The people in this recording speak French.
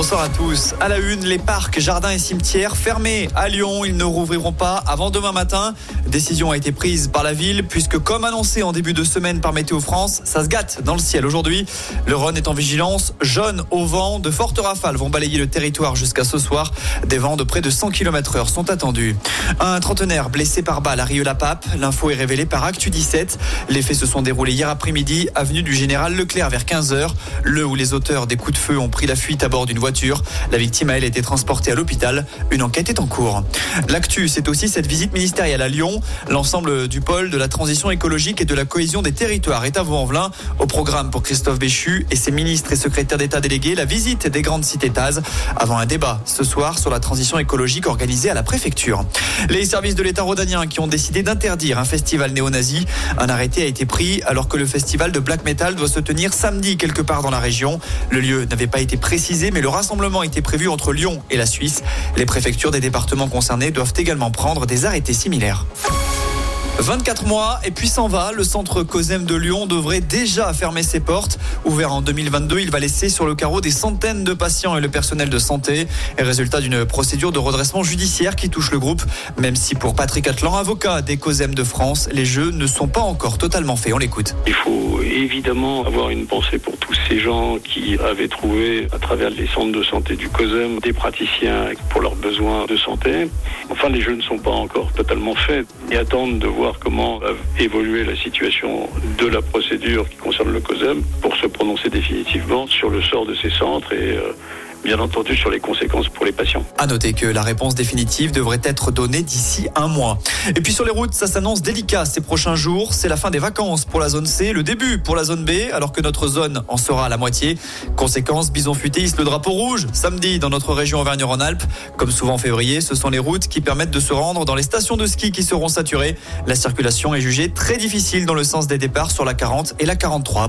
Bonsoir à tous. À la une, les parcs, jardins et cimetières fermés à Lyon. Ils ne rouvriront pas avant demain matin. Décision a été prise par la ville puisque comme annoncé en début de semaine par Météo France, ça se gâte dans le ciel aujourd'hui. Le Rhône est en vigilance jaune au vent. De fortes rafales vont balayer le territoire jusqu'à ce soir. Des vents de près de 100 km heure sont attendus. Un trentenaire blessé par balle à Rieux-la-Pape. L'info est révélée par Actu 17. Les faits se sont déroulés hier après-midi, avenue du Général Leclerc vers 15h. Le où les auteurs des coups de feu ont pris la fuite à bord d'une voiture. La victime a elle été transportée à l'hôpital. Une enquête est en cours. L'actu, c'est aussi cette visite ministérielle à Lyon. L'ensemble du pôle de la transition écologique et de la cohésion des territoires est à Vaux-en-Velin. Au programme pour Christophe Béchu et ses ministres et secrétaires d'État délégués, la visite des grandes cités TAS avant un débat ce soir sur la transition écologique organisée à la préfecture. Les services de l'État rhodanien qui ont décidé d'interdire un festival néo-nazi. Un arrêté a été pris alors que le festival de black metal doit se tenir samedi quelque part dans la région. Le lieu n'avait pas été précisé, mais le rassemblement était prévu entre Lyon et la Suisse. Les préfectures des départements concernés doivent également prendre des arrêtés similaires. 24 mois et puis s'en va. Le centre COSEM de Lyon devrait déjà fermer ses portes. Ouvert en 2022, il va laisser sur le carreau des centaines de patients et le personnel de santé. Résultat d'une procédure de redressement judiciaire qui touche le groupe. Même si pour Patrick Atlan, avocat des COSEM de France, les jeux ne sont pas encore totalement faits. On l'écoute. Il faut évidemment avoir une pensée pour tous ces gens qui avaient trouvé à travers les centres de santé du COSEM des praticiens pour leurs besoins de santé. Enfin, les jeux ne sont pas encore totalement faits et attendent de voir comment va évoluer la situation de la procédure qui concerne le COSEM pour se prononcer définitivement sur le sort de ces centres et euh, bien entendu sur les conséquences pour les patients. À noter que la réponse définitive devrait être donnée d'ici un mois. Et puis sur les routes, ça s'annonce délicat ces prochains jours. C'est la fin des vacances pour la zone C, le début pour la zone B, alors que notre zone en sera à la moitié. Conséquence, Bison Futé le drapeau rouge samedi dans notre région Auvergne-Rhône-Alpes. Comme souvent en février, ce sont les routes qui permettent de se rendre dans les stations de ski qui seront saturées. La circulation est jugée très difficile dans le sens des départs sur la 40 et la 43.